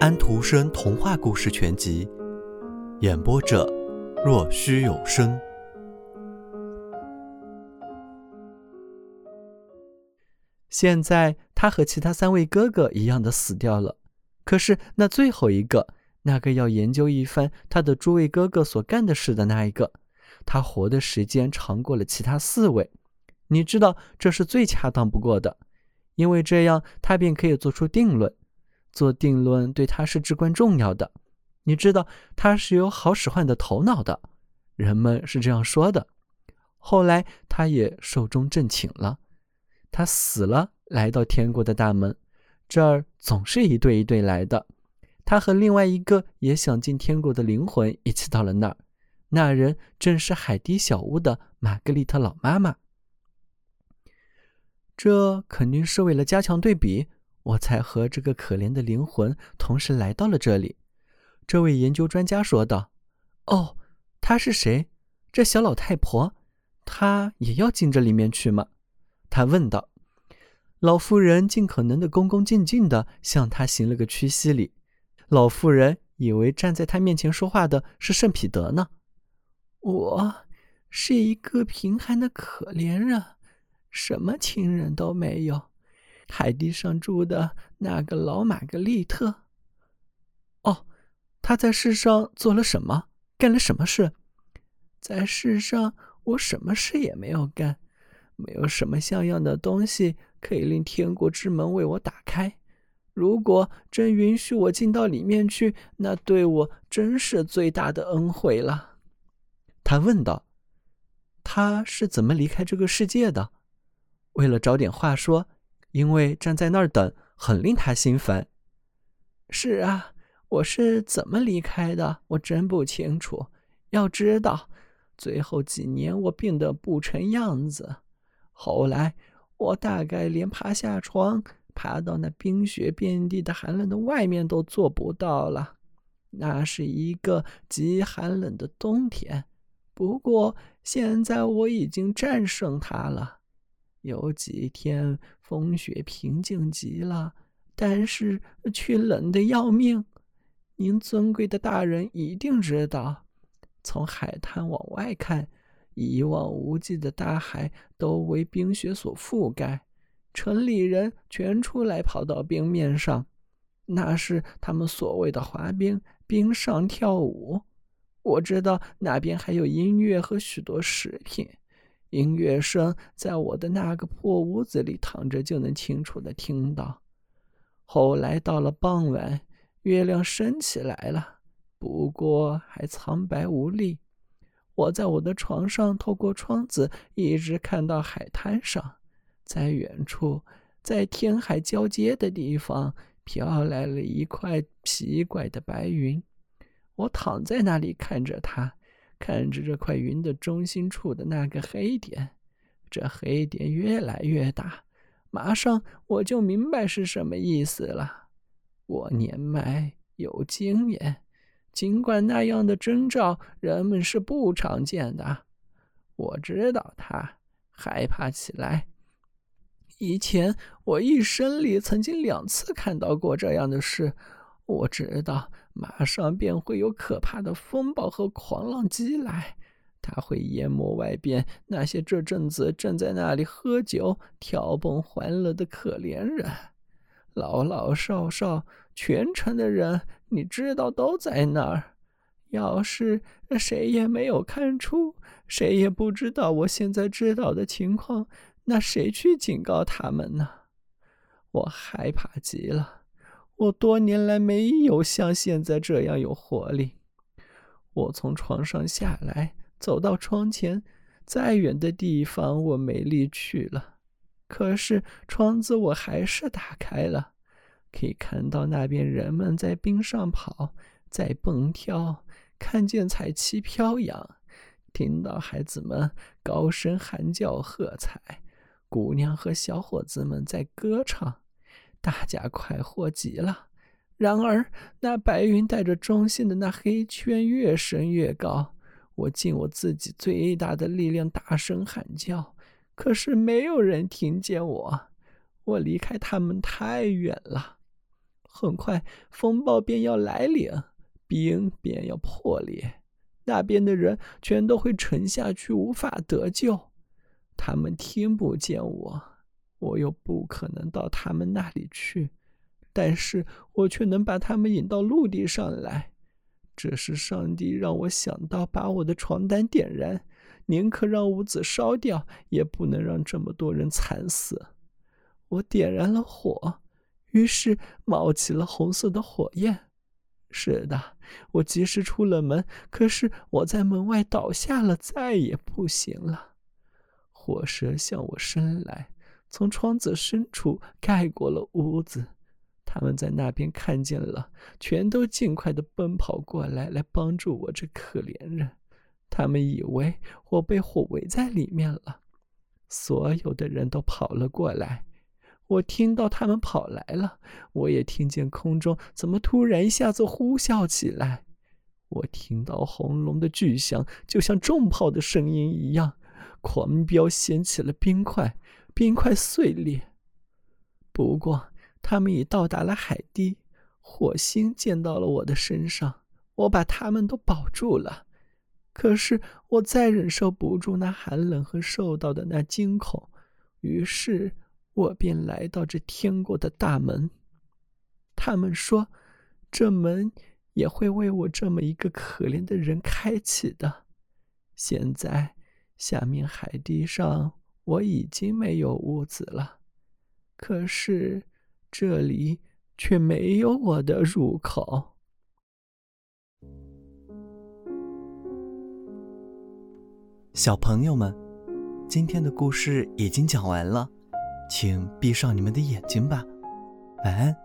安徒生童话故事全集，演播者：若虚有声。现在他和其他三位哥哥一样的死掉了，可是那最后一个，那个要研究一番他的诸位哥哥所干的事的那一个，他活的时间长过了其他四位。你知道这是最恰当不过的，因为这样他便可以做出定论。做定论对他是至关重要的。你知道他是有好使唤的头脑的，人们是这样说的。后来他也寿终正寝了，他死了，来到天国的大门。这儿总是一对一对来的。他和另外一个也想进天国的灵魂一起到了那儿。那人正是海底小屋的玛格丽特老妈妈。这肯定是为了加强对比。我才和这个可怜的灵魂同时来到了这里。这位研究专家说道：“哦，她是谁？这小老太婆，她也要进这里面去吗？”他问道。老妇人尽可能的恭恭敬敬的向他行了个屈膝礼。老妇人以为站在他面前说话的是圣彼得呢。我是一个贫寒的可怜人，什么亲人都没有。海地上住的那个老玛格丽特。哦，他在世上做了什么？干了什么事？在世上，我什么事也没有干，没有什么像样的东西可以令天国之门为我打开。如果真允许我进到里面去，那对我真是最大的恩惠了。他问道：“他是怎么离开这个世界的？”为了找点话说。因为站在那儿等很令他心烦。是啊，我是怎么离开的？我真不清楚。要知道，最后几年我病得不成样子，后来我大概连爬下床、爬到那冰雪遍地的寒冷的外面都做不到了。那是一个极寒冷的冬天。不过现在我已经战胜它了。有几天风雪平静极了，但是却冷得要命。您尊贵的大人一定知道，从海滩往外看，一望无际的大海都为冰雪所覆盖。城里人全出来跑到冰面上，那是他们所谓的滑冰，冰上跳舞。我知道那边还有音乐和许多食品。音乐声在我的那个破屋子里躺着就能清楚的听到。后来到了傍晚，月亮升起来了，不过还苍白无力。我在我的床上透过窗子一直看到海滩上，在远处，在天海交接的地方飘来了一块奇怪的白云。我躺在那里看着它。看着这块云的中心处的那个黑点，这黑点越来越大，马上我就明白是什么意思了。我年迈有经验，尽管那样的征兆人们是不常见的，我知道他害怕起来。以前我一生里曾经两次看到过这样的事，我知道。马上便会有可怕的风暴和狂浪击来，它会淹没外边那些这阵子正在那里喝酒、跳蹦、欢乐的可怜人，老老少少，全城的人，你知道都在那儿。要是谁也没有看出，谁也不知道我现在知道的情况，那谁去警告他们呢？我害怕极了。我多年来没有像现在这样有活力。我从床上下来，走到窗前，再远的地方我没力去了。可是窗子我还是打开了，可以看到那边人们在冰上跑，在蹦跳，看见彩旗飘扬，听到孩子们高声喊叫喝彩，姑娘和小伙子们在歌唱。大家快活极了。然而，那白云带着中心的那黑圈越升越高。我尽我自己最大的力量大声喊叫，可是没有人听见我。我离开他们太远了。很快风暴便要来临，冰便要破裂，那边的人全都会沉下去，无法得救。他们听不见我，我又不可能到他们那里去，但是我却能把他们引到陆地上来。这是上帝让我想到，把我的床单点燃，宁可让屋子烧掉，也不能让这么多人惨死。我点燃了火，于是冒起了红色的火焰。是的，我及时出了门，可是我在门外倒下了，再也不行了。火舌向我伸来，从窗子深处盖过了屋子。他们在那边看见了，全都尽快的奔跑过来，来帮助我这可怜人。他们以为我被火围在里面了，所有的人都跑了过来。我听到他们跑来了，我也听见空中怎么突然一下子呼啸起来。我听到轰隆的巨响，就像重炮的声音一样，狂飙掀起了冰块，冰块碎裂。不过他们已到达了海底，火星溅到了我的身上，我把他们都保住了。可是我再忍受不住那寒冷和受到的那惊恐，于是。我便来到这天国的大门，他们说，这门也会为我这么一个可怜的人开启的。现在，下面海堤上我已经没有屋子了，可是这里却没有我的入口。小朋友们，今天的故事已经讲完了。请闭上你们的眼睛吧，晚安。